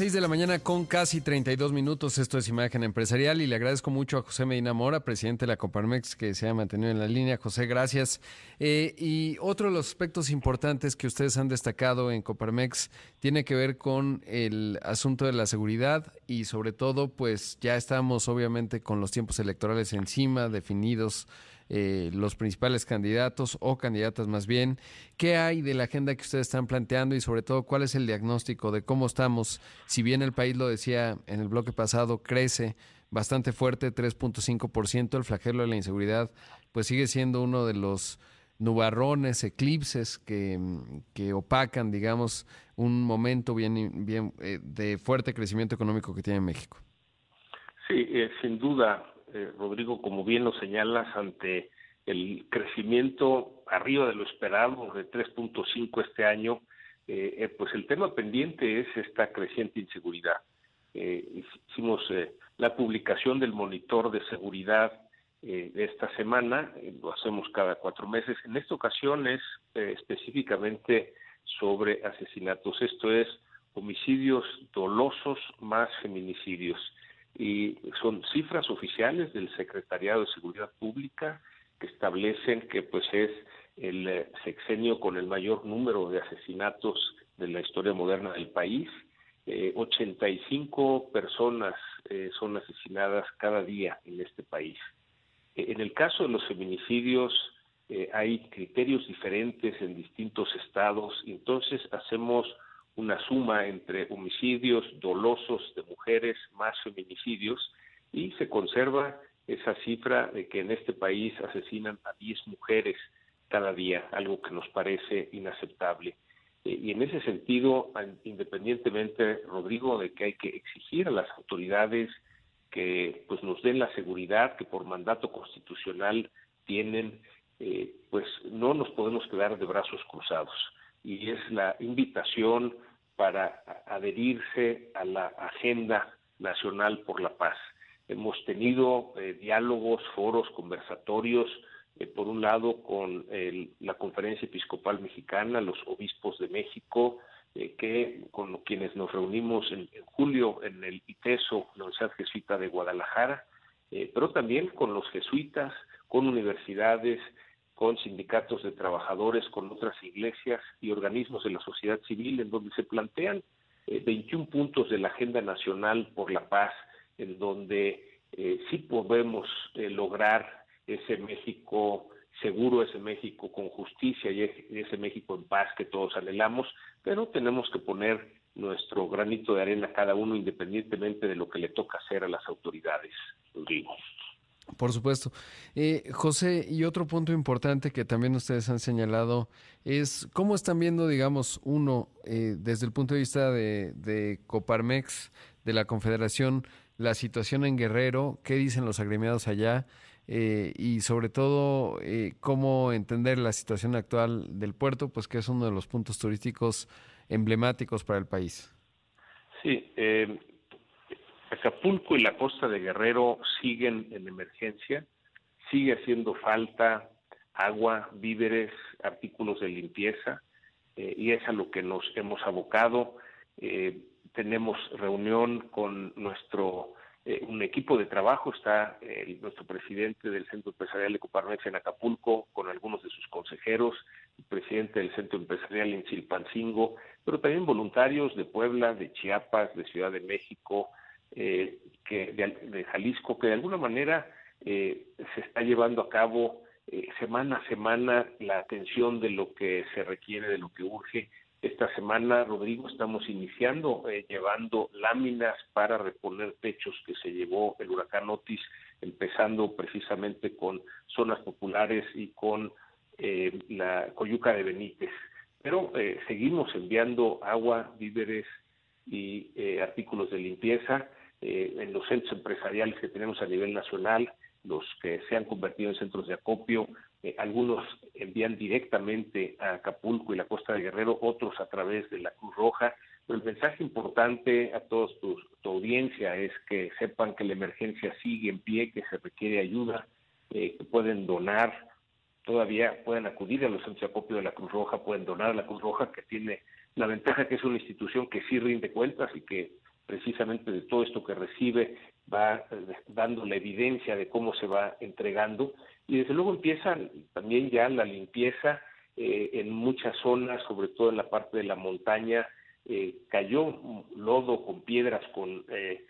6 de la mañana con casi 32 minutos. Esto es Imagen Empresarial y le agradezco mucho a José Medina Mora, presidente de la Coparmex, que se ha mantenido en la línea. José, gracias. Eh, y otro de los aspectos importantes que ustedes han destacado en Coparmex tiene que ver con el asunto de la seguridad y sobre todo, pues ya estamos obviamente con los tiempos electorales encima, definidos eh, los principales candidatos o candidatas más bien. ¿Qué hay de la agenda que ustedes están planteando y sobre todo cuál es el diagnóstico de cómo estamos? Si bien el país lo decía en el bloque pasado, crece bastante fuerte, 3.5%, el flagelo de la inseguridad pues sigue siendo uno de los nubarrones, eclipses que, que opacan, digamos, un momento bien, bien eh, de fuerte crecimiento económico que tiene México. Sí, eh, sin duda, eh, Rodrigo, como bien lo señalas, ante el crecimiento arriba de lo esperado de 3.5 este año, eh, eh, pues el tema pendiente es esta creciente inseguridad. hicimos la publicación del monitor de seguridad de esta semana, lo hacemos cada cuatro meses. En esta ocasión es específicamente sobre asesinatos, esto es homicidios dolosos más feminicidios y son cifras oficiales del Secretariado de Seguridad Pública que establecen que pues es el eh, sexenio con el mayor número de asesinatos de la historia moderna del país. Eh, 85 personas eh, son asesinadas cada día en este país. Eh, en el caso de los feminicidios hay criterios diferentes en distintos estados entonces hacemos una suma entre homicidios dolosos de mujeres más feminicidios y se conserva esa cifra de que en este país asesinan a 10 mujeres cada día, algo que nos parece inaceptable. Eh, y en ese sentido, independientemente, Rodrigo, de que hay que exigir a las autoridades que pues nos den la seguridad que por mandato constitucional tienen, eh, pues no nos podemos quedar de brazos cruzados y es la invitación para adherirse a la Agenda Nacional por la Paz. Hemos tenido eh, diálogos, foros, conversatorios, eh, por un lado con la Conferencia Episcopal Mexicana, los obispos de México, eh, que con quienes nos reunimos en, en, julio en el ITESO, la Universidad Jesuita de Guadalajara, pero también con los jesuitas, con universidades, con sindicatos de trabajadores, con otras iglesias y organismos de la sociedad civil, en donde se plantean 21 eh, puntos de la Agenda Nacional por la Paz, en donde eh, sí podemos eh, lograr ese México seguro, ese México con justicia y ese México en paz que todos anhelamos, pero tenemos que poner nuestro granito de arena cada uno independientemente de lo que le toca hacer a las autoridades, digo. Por supuesto. Eh, José, y otro punto importante que también ustedes han señalado es cómo están viendo, digamos, uno, eh, desde el punto de vista de, Coparmex, de la Confederación, la situación en Guerrero, qué dicen los agremiados allá eh, y sobre todo cómo entender la situación actual del puerto, pues que es uno de los puntos turísticos emblemáticos para el país. Sí, eh, Acapulco y la costa de Guerrero siguen en emergencia, sigue haciendo falta agua, víveres, artículos de limpieza, eh, y es a lo que nos hemos abocado. Eh, tenemos reunión con nuestro eh, un equipo de trabajo, está nuestro presidente del Centro Empresarial de Coparmex en Acapulco, con algunos de sus consejeros, el presidente del Centro Empresarial en Chilpancingo, pero también voluntarios de Puebla, de Chiapas, de Ciudad de México, eh, que de, Jalisco, que de alguna manera eh, se está llevando a cabo eh, semana a semana la atención de lo que se requiere, de lo que urge. Esta semana, Rodrigo, estamos iniciando llevando láminas para reponer techos que se llevó el huracán Otis, empezando precisamente con zonas populares y con la Coyuca de Benítez. Pero seguimos enviando agua, víveres y artículos de limpieza eh, en los centros empresariales que tenemos a nivel nacional, los que se han convertido en centros de acopio, eh, algunos envían directamente a Acapulco y la costa de Guerrero, otros a través de la Cruz Roja. Pero el mensaje importante a toda tu, audiencia es que sepan que la emergencia sigue en pie, que se requiere ayuda, que pueden donar, todavía pueden acudir a los centros de acopio de la Cruz Roja, pueden donar a la Cruz Roja, que tiene la ventaja que es una institución que sí rinde cuentas y que precisamente de todo esto que recibe va dando la evidencia de cómo se va entregando. Y desde luego empieza también ya la limpieza eh, en muchas zonas, sobre todo en la parte de la montaña, eh, cayó lodo con piedras, con eh,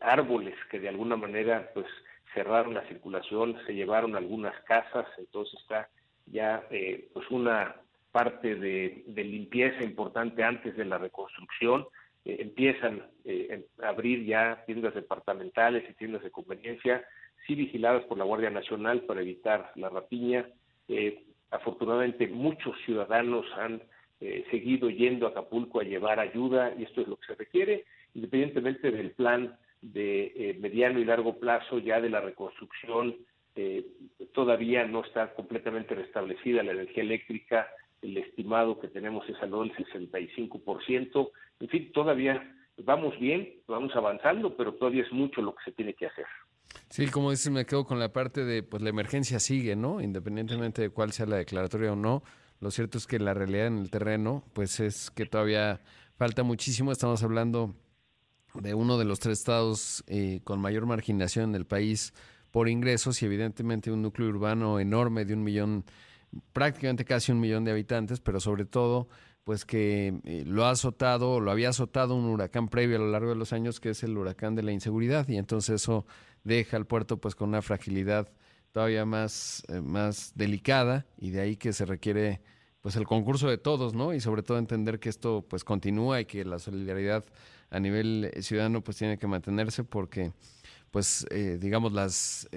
árboles que de alguna manera pues cerraron la circulación, se llevaron algunas casas, entonces está ya pues una parte de, limpieza importante antes de la reconstrucción. Empiezan a abrir ya tiendas departamentales y tiendas de conveniencia, sí vigiladas por la Guardia Nacional para evitar la rapiña. Eh, afortunadamente muchos ciudadanos han eh, seguido yendo a Acapulco a llevar ayuda y esto es lo que se requiere, independientemente del plan de eh, mediano y largo plazo ya de la reconstrucción. todavía no está completamente restablecida la energía eléctrica, el estimado que tenemos es al 65%. En fin, todavía vamos bien, vamos avanzando, pero todavía es mucho lo que se tiene que hacer. Sí, como dices, me quedo con la parte de, pues la emergencia sigue, ¿no? Independientemente de cuál sea la declaratoria o no, lo cierto es que la realidad en el terreno, pues es que todavía falta muchísimo. Estamos hablando de uno de los tres estados eh, con mayor marginación en el país por ingresos y evidentemente un núcleo urbano enorme de un millón, prácticamente casi un millón de habitantes, pero sobre todo pues que eh, lo ha azotado, lo había azotado un huracán previo a lo largo de los años, que es el huracán de la inseguridad, y entonces eso deja al puerto pues con una fragilidad todavía más, eh, más delicada, y de ahí que se requiere pues el concurso de todos, ¿no? Y sobre todo entender que esto pues continúa y que la solidaridad a nivel eh, ciudadano pues tiene que mantenerse porque pues digamos las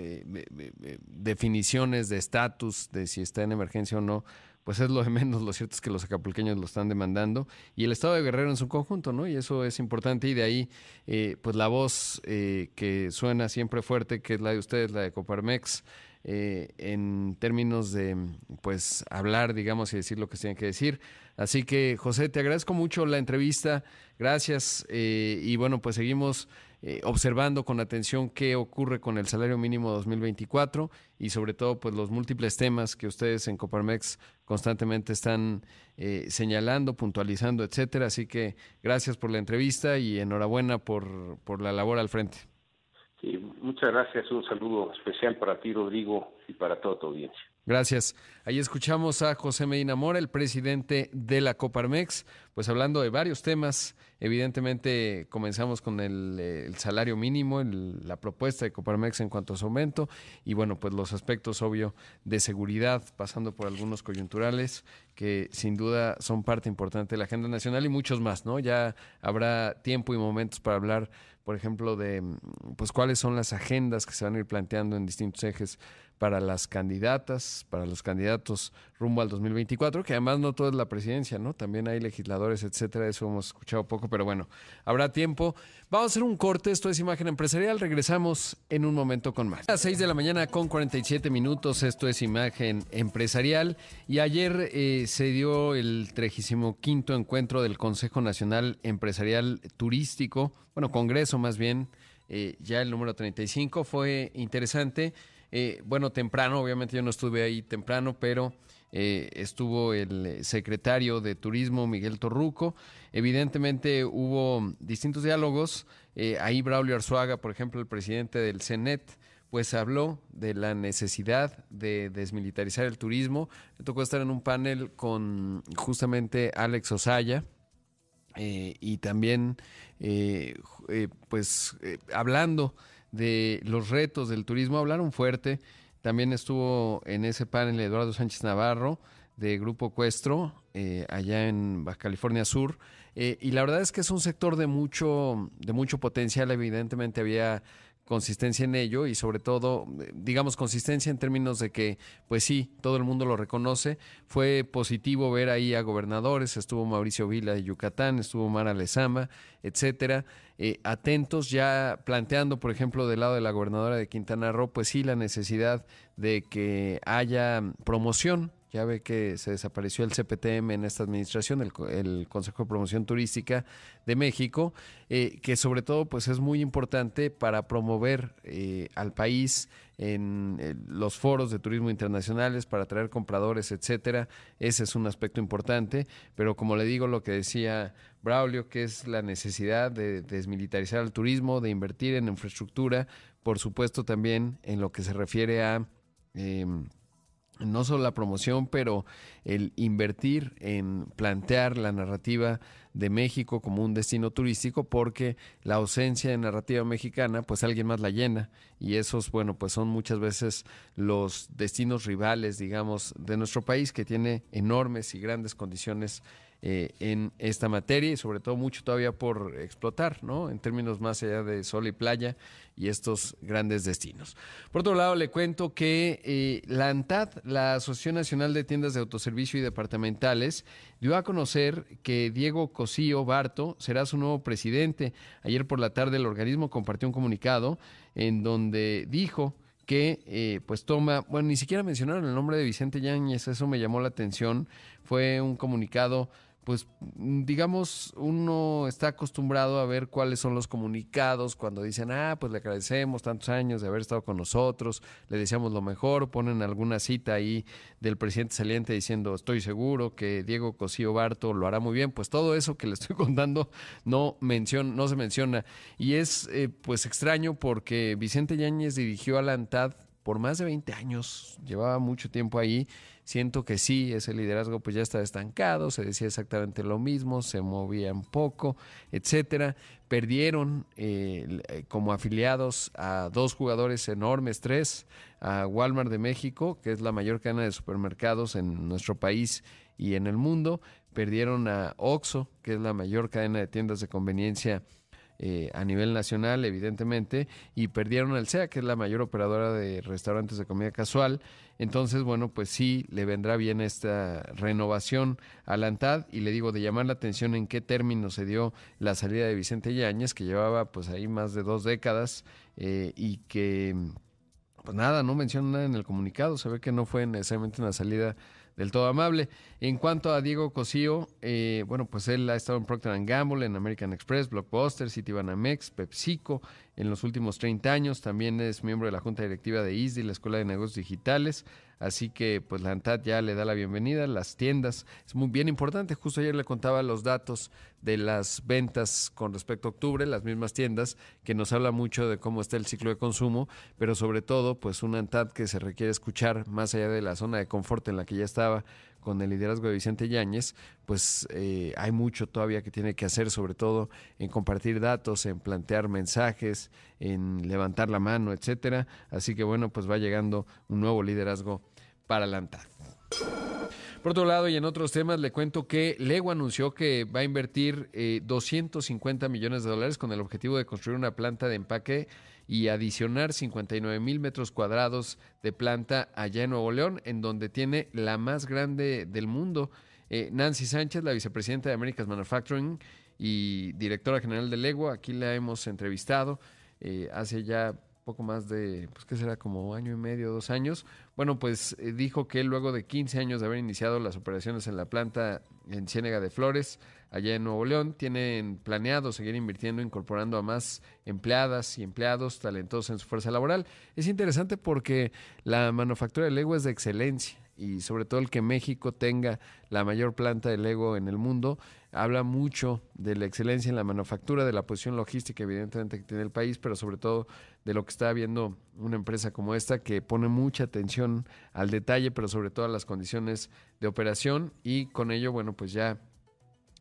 definiciones de estatus de si está en emergencia o no pues es lo de menos. Lo cierto es que los acapulqueños lo están demandando y el Estado de Guerrero en su conjunto, ¿no? Y eso es importante y de ahí, eh, pues la voz eh, que suena siempre fuerte, que es la de ustedes, la de Coparmex, eh, en términos de, pues, hablar, digamos, y decir lo que se tiene que decir. Así que, José, te agradezco mucho la entrevista. Gracias. y bueno, pues seguimos eh, observando con atención qué ocurre con el salario mínimo 2024 y sobre todo pues los múltiples temas que ustedes en Coparmex constantemente están eh, señalando, puntualizando, etcétera. Así que gracias por la entrevista y enhorabuena por, por la labor al frente. Sí, muchas gracias. Un saludo especial para ti, Rodrigo, y para toda tu audiencia. Gracias. Ahí escuchamos a José Medina Mora, el presidente de la Coparmex, pues hablando de varios temas. Evidentemente comenzamos con el, salario mínimo, la propuesta de Coparmex en cuanto a su aumento y bueno, pues los aspectos obvio de seguridad, pasando por algunos coyunturales que sin duda son parte importante de la agenda nacional y muchos más, ¿no? Ya habrá tiempo y momentos para hablar, por ejemplo, de pues cuáles son las agendas que se van a ir planteando en distintos ejes para las candidatas, para los candidatos rumbo al 2024, que además no todo es la presidencia, ¿no? También hay legisladores, etcétera, eso hemos escuchado poco, pero bueno, habrá tiempo. Vamos a hacer un corte, esto es Imagen Empresarial, regresamos en un momento con más. A las 6 de la mañana con 47 minutos, esto es Imagen Empresarial, y ayer eh, se dio el 35 encuentro del Consejo Nacional Empresarial Turístico, bueno, congreso más bien, eh, ya el número 35, fue interesante. Eh, bueno, temprano, obviamente yo no estuve ahí temprano, pero eh, estuvo el secretario de Turismo, Miguel Torruco. Evidentemente hubo distintos diálogos. Eh, ahí Braulio Arzuaga, por ejemplo, el presidente del CENET, pues habló de la necesidad de desmilitarizar el turismo. Me tocó estar en un panel con justamente Alex Osaya, y también pues hablando de los retos del turismo. Hablaron fuerte. También estuvo en ese panel Eduardo Sánchez Navarro de Grupo Cuestro, eh, allá en Baja California Sur. Eh, y la verdad es que es un sector de mucho, de mucho potencial. Evidentemente había consistencia en ello y sobre todo, digamos, consistencia en términos de que, pues sí, todo el mundo lo reconoce. Fue positivo ver ahí a gobernadores, estuvo Mauricio Vila de Yucatán, estuvo Mara Lezama, etcétera, eh, atentos ya planteando, por ejemplo, del lado de la gobernadora de Quintana Roo, pues sí, la necesidad de que haya promoción Ya ve que se desapareció el CPTM en esta administración, el, Consejo de Promoción Turística de México, eh, que sobre todo pues es muy importante para promover eh, al país en eh, los foros de turismo internacionales, para atraer compradores, etcétera. Ese es un aspecto importante, pero como le digo, lo que decía Braulio, que es la necesidad de desmilitarizar el turismo, de invertir en infraestructura, por supuesto también en lo que se refiere a em, no solo la promoción, pero el invertir en plantear la narrativa de México como un destino turístico, porque la ausencia de narrativa mexicana, pues alguien más la llena, y esos, bueno, pues son muchas veces los destinos rivales, digamos, de nuestro país, que tiene enormes y grandes condiciones eh, en esta materia y sobre todo mucho todavía por explotar, ¿no? En términos más allá de sol y playa y estos grandes destinos. Por otro lado, le cuento que eh, la ANTAD, la Asociación Nacional de Tiendas de Autoservicio y Departamentales, dio a conocer que Diego Cosío Barto será su nuevo presidente. Ayer por la tarde el organismo compartió un comunicado en donde dijo que eh, pues toma, bueno, ni siquiera mencionaron el nombre de Vicente Yáñez, eso me llamó la atención, fue un comunicado pues mm, digamos, uno está acostumbrado a ver cuáles son los comunicados cuando dicen, ah, pues le agradecemos tantos años de haber estado con nosotros, le deseamos lo mejor, ponen alguna cita ahí del presidente saliente diciendo, estoy seguro que Diego Cosío Barto lo hará muy bien, pues todo eso que le estoy contando no, no se menciona. Y es eh, pues extraño porque Vicente Yáñez dirigió a la ANTAD por más de 20 años, llevaba mucho tiempo ahí Siento que sí, ese liderazgo pues ya está estancado, se decía exactamente lo mismo, se movían poco, etcétera. Perdieron eh, eh, como afiliados a dos jugadores enormes, tres, a Walmart de México, que es la mayor cadena de supermercados en nuestro país y en el mundo. Perdieron a Oxxo, que es la mayor cadena de tiendas de conveniencia eh, a nivel nacional, evidentemente, y perdieron al SEA, que es la mayor operadora de restaurantes de comida casual. Entonces, bueno, pues sí, le vendrá bien esta renovación a la ANTAD y le digo de llamar la atención en qué términos se dio la salida de Vicente Yáñez, que llevaba pues ahí más de dos décadas eh, y que, pues nada, no menciona nada en el comunicado, se ve que no fue necesariamente una salida del todo amable. En cuanto a Diego Cosío, eh, bueno, pues él ha estado en Procter Gamble, en American Express, Blockbuster, Citibanamex, PepsiCo en los últimos 30 años. También es miembro de la Junta Directiva de ISDI, la Escuela de Negocios Digitales. Así que pues la ANTAD ya le da la bienvenida. Las tiendas es muy bien importante. Justo ayer le contaba los datos de las ventas con respecto a octubre, las mismas tiendas, que nos habla mucho de cómo está el ciclo de consumo, pero sobre todo pues una ANTAD que se requiere escuchar más allá de la zona de confort en la que ya estaba con el liderazgo de Vicente Yáñez, pues eh, hay mucho todavía que tiene que hacer, sobre todo en compartir datos, en plantear mensajes, en levantar la mano, etcétera. Así que bueno, pues va llegando un nuevo liderazgo para la ANTAD. Por otro lado, y en otros temas, le cuento que Lego anunció que va a invertir 250 eh, millones de dólares con el objetivo de construir una planta de empaque y adicionar 59 mil metros cuadrados de planta allá en Nuevo León, en donde tiene la más grande del mundo. Eh, Nancy Sánchez, la vicepresidenta de America's Manufacturing y directora general de Lego, aquí la hemos entrevistado eh, hace ya poco más de, pues que será como año y medio, dos años. Bueno, pues eh, dijo que luego de 15 años de haber iniciado las operaciones en la planta en Ciénega de Flores, allá en Nuevo León, tienen planeado seguir invirtiendo, incorporando a más empleadas y empleados talentosos en su fuerza laboral. Es interesante porque la manufactura de Lego es de excelencia y sobre todo el que México tenga la mayor planta de Lego en el mundo habla mucho de la excelencia en la manufactura, de la posición logística, evidentemente, que tiene el país, pero sobre todo de lo que está viendo una empresa como esta, que pone mucha atención al detalle, pero sobre todo a las condiciones de operación y con ello, bueno, pues ya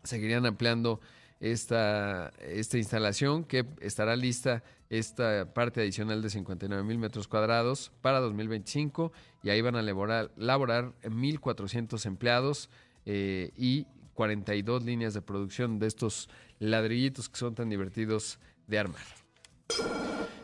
seguirían ampliando esta, esta instalación que estará lista esta parte adicional de 59 mil metros cuadrados para 2025 y ahí van a laborar, laborar 1.400 empleados eh, y 42 líneas de producción de estos ladrillitos que son tan divertidos de armar.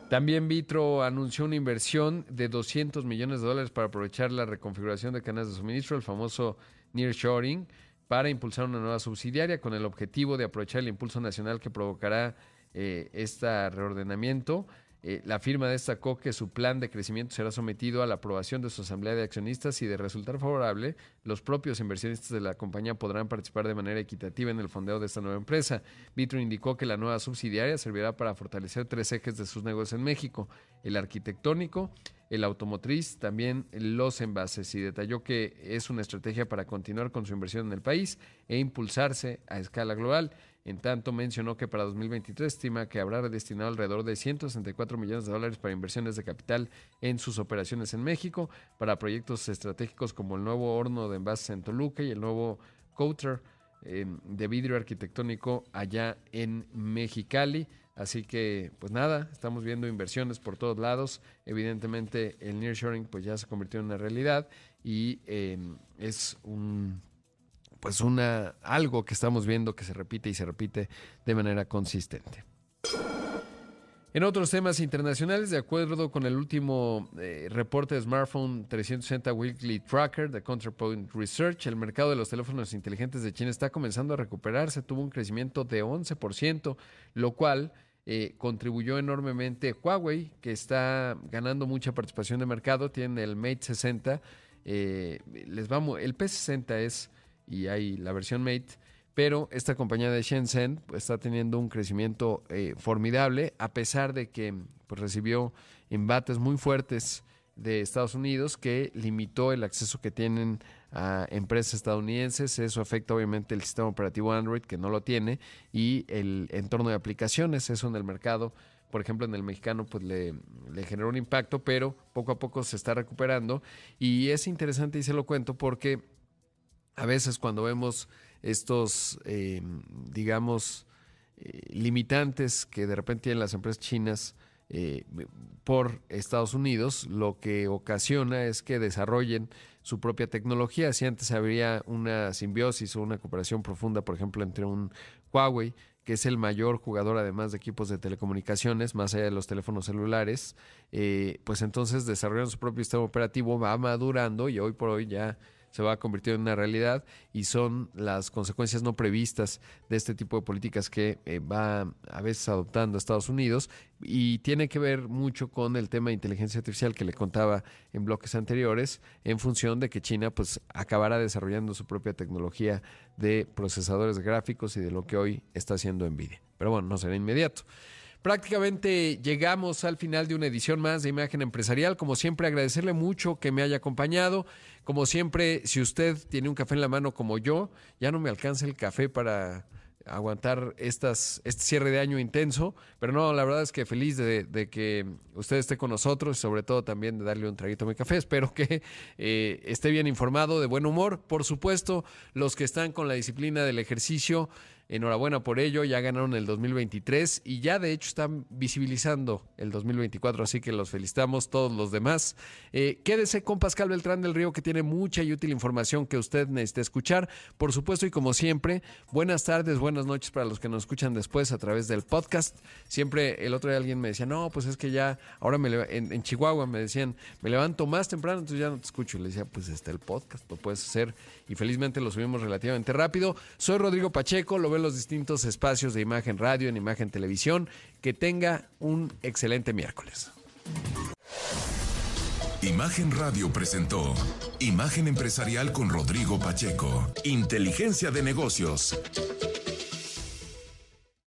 También Vitro anunció una inversión de 200 millones de dólares para aprovechar la reconfiguración de cadenas de suministro, el famoso nearshoring, para impulsar una nueva subsidiaria con el objetivo de aprovechar el impulso nacional que provocará eh, este reordenamiento Eh, la firma destacó que su plan de crecimiento será sometido a la aprobación de su asamblea de accionistas y de resultar favorable, los propios inversionistas de la compañía podrán participar de manera equitativa en el fondeo de esta nueva empresa. Vitro indicó que la nueva subsidiaria servirá para fortalecer tres ejes de sus negocios en México, el arquitectónico, el automotriz, también los envases y detalló que es una estrategia para continuar con su inversión en el país e impulsarse a escala global. En tanto, mencionó que para 2023 estima que habrá destinado alrededor de 164 millones de dólares para inversiones de capital en sus operaciones en México, para proyectos estratégicos como el nuevo horno de envases en Toluca y el nuevo coater eh, de vidrio arquitectónico allá en Mexicali. Así que, pues nada, estamos viendo inversiones por todos lados. Evidentemente, el nearshoring pues ya se convirtió en una realidad y eh, es un pues una algo que estamos viendo que se repite y se repite de manera consistente. En otros temas internacionales, de acuerdo con el último eh, reporte de Smartphone 360 Weekly Tracker de Counterpoint Research, el mercado de los teléfonos inteligentes de China está comenzando a recuperarse, tuvo un crecimiento de 11%, lo cual eh, contribuyó enormemente Huawei, que está ganando mucha participación de mercado, tiene el Mate 60, eh, les vamos, el P60 es y hay la versión Mate, pero esta compañía de Shenzhen pues, está teniendo un crecimiento eh, formidable a pesar de que pues, recibió embates muy fuertes de Estados Unidos que limitó el acceso que tienen a empresas estadounidenses. Eso afecta obviamente el sistema operativo Android que no lo tiene y el entorno de aplicaciones. Eso en el mercado, por ejemplo en el mexicano, pues le, le generó un impacto, pero poco a poco se está recuperando. Y es interesante y se lo cuento porque a veces cuando vemos estos, eh, digamos, eh, limitantes que de repente tienen las empresas chinas eh, por Estados Unidos, lo que ocasiona es que desarrollen su propia tecnología. Si antes habría una simbiosis o una cooperación profunda, por ejemplo, entre un Huawei, que es el mayor jugador además de equipos de telecomunicaciones, más allá de los teléfonos celulares, pues entonces desarrollan su propio sistema operativo, va madurando y hoy por hoy ya se va a convertir en una realidad y son las consecuencias no previstas de este tipo de políticas que eh, va a veces adoptando Estados Unidos y tiene que ver mucho con el tema de inteligencia artificial que le contaba en bloques anteriores en función de que China pues acabará desarrollando su propia tecnología de procesadores gráficos y de lo que hoy está haciendo Nvidia. Pero bueno, no será inmediato. Prácticamente llegamos al final de una edición más de Imagen Empresarial. Como siempre, agradecerle mucho que me haya acompañado. Como siempre, si usted tiene un café en la mano como yo, ya no me alcanza el café para aguantar estas, este cierre de año intenso, pero no, la verdad es que feliz de, que usted esté con nosotros y sobre todo también de darle un traguito a mi café. Espero que eh, esté bien informado, de buen humor. Por supuesto, los que están con la disciplina del ejercicio, Enhorabuena por ello, ya ganaron el 2023 y ya de hecho están visibilizando el 2024, así que los felicitamos todos los demás. Eh, quédese con Pascal Beltrán del Río que tiene mucha y útil información que usted necesita escuchar. Por supuesto y como siempre, buenas tardes, buenas noches para los que nos escuchan después a través del podcast. Siempre el otro día alguien me decía, no, pues es que ya, ahora me en, en Chihuahua me decían, me levanto más temprano, entonces ya no te escucho. Y le decía, pues está el podcast, lo puedes hacer y felizmente lo subimos relativamente rápido. Soy Rodrigo Pacheco, lo los distintos espacios de Imagen Radio, en Imagen Televisión. Que tenga un excelente miércoles. Imagen Radio presentó Imagen Empresarial con Rodrigo Pacheco. Inteligencia de negocios.